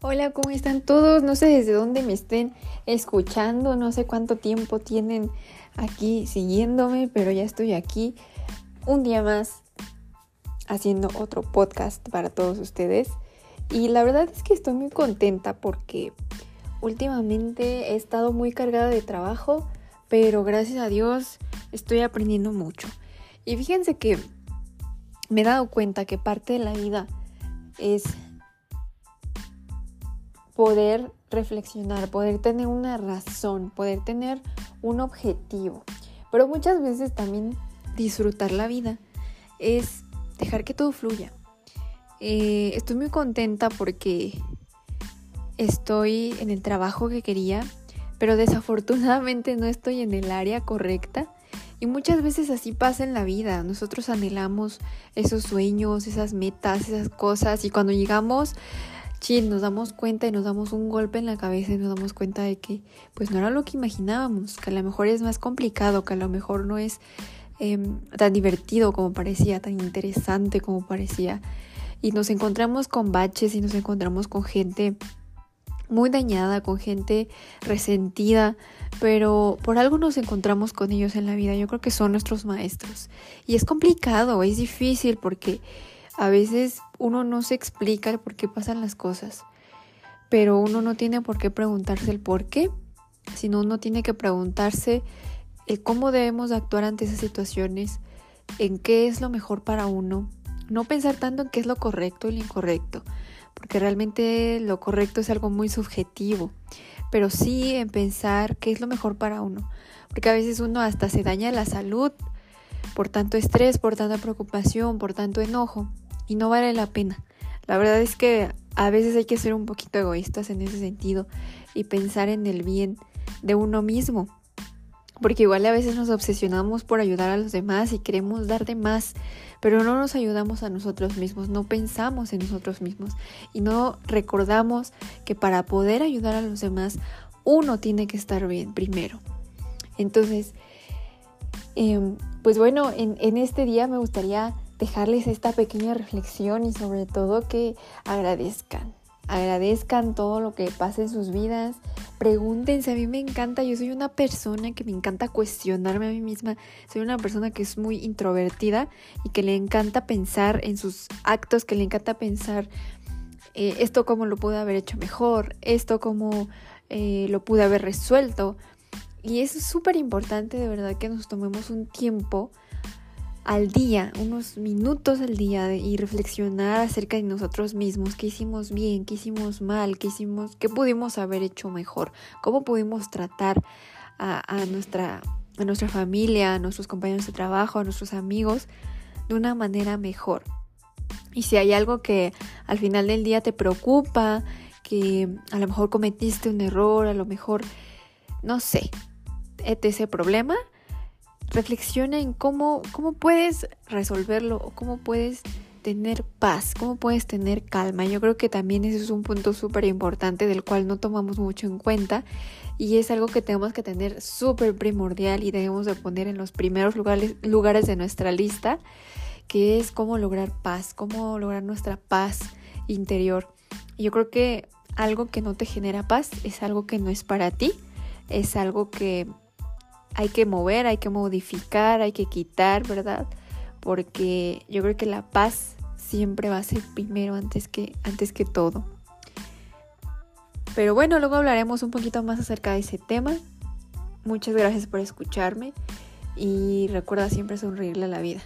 Hola, ¿cómo están todos? No sé desde dónde me estén escuchando, no sé cuánto tiempo tienen aquí siguiéndome, pero ya estoy aquí un día más haciendo otro podcast para todos ustedes. Y la verdad es que estoy muy contenta porque últimamente he estado muy cargada de trabajo, pero gracias a Dios estoy aprendiendo mucho. Y fíjense que me he dado cuenta que parte de la vida es poder reflexionar, poder tener una razón, poder tener un objetivo. Pero muchas veces también disfrutar la vida es dejar que todo fluya. Eh, estoy muy contenta porque estoy en el trabajo que quería, pero desafortunadamente no estoy en el área correcta. Y muchas veces así pasa en la vida. Nosotros anhelamos esos sueños, esas metas, esas cosas. Y cuando llegamos chin, nos damos cuenta y nos damos un golpe en la cabeza y nos damos cuenta de que pues no era lo que imaginábamos, que a lo mejor es más complicado, que a lo mejor no es em, tan divertido como parecía, tan interesante como parecía. Y nos encontramos con baches y nos encontramos con gente muy dañada, con gente resentida, pero por algo nos encontramos con ellos en la vida. Yo creo que son nuestros maestros. Y es complicado, es difícil porque a veces uno no se explica el por qué pasan las cosas, pero uno no tiene por qué preguntarse el por qué, sino uno tiene que preguntarse cómo debemos actuar ante esas situaciones, en qué es lo mejor para uno, no pensar tanto en qué es lo correcto y lo incorrecto, porque realmente lo correcto es algo muy subjetivo, pero sí en pensar qué es lo mejor para uno, porque a veces uno hasta se daña la salud por tanto estrés, por tanta preocupación, por tanto enojo y no vale la pena. La verdad es que a veces hay que ser un poquito egoístas en ese sentido y pensar en el bien de uno mismo. Porque igual a veces nos obsesionamos por ayudar a los demás y queremos dar de más, pero no nos ayudamos a nosotros mismos, no pensamos en nosotros mismos y no recordamos que para poder ayudar a los demás uno tiene que estar bien primero. Entonces, em, pues bueno, en, en este día me gustaría dejarles esta pequeña reflexión y sobre todo que agradezcan. Agradezcan todo lo que pasa en sus vidas. Pregúntense, a mí me encanta, yo soy una persona que me encanta cuestionarme a mí misma. Soy una persona que es muy introvertida y que le encanta pensar en sus actos, que le encanta pensar eh, esto cómo lo pude haber hecho mejor, esto cómo eh, lo pude haber resuelto. Y es súper importante de verdad que nos tomemos un tiempo al día, unos minutos al día y reflexionar acerca de nosotros mismos, qué hicimos bien, qué hicimos mal, qué hicimos, qué pudimos haber hecho mejor, cómo pudimos tratar a, nuestra, a nuestra familia, a nuestros compañeros de trabajo, a nuestros amigos de una manera mejor. Y si hay algo que al final del día te preocupa, que a lo mejor cometiste un error, a lo mejor, no sé, ese problema, reflexiona en cómo, cómo puedes resolverlo o cómo puedes tener paz, cómo puedes tener calma. Yo creo que también ese es un punto súper importante del cual no tomamos mucho en cuenta y es algo que tenemos que tener súper primordial y debemos de poner en los primeros lugares, lugares de nuestra lista, que es cómo lograr paz, cómo lograr nuestra paz interior. yo creo que algo que no te genera paz es algo que no es para ti, es algo que hay que mover, hay que modificar, hay que quitar, ¿verdad? Porque yo creo que la paz siempre va a ser primero antes que, antes que todo. Pero bueno, luego hablaremos un poquito más acerca de ese tema. Muchas gracias por escucharme y recuerda siempre sonreírle a la vida.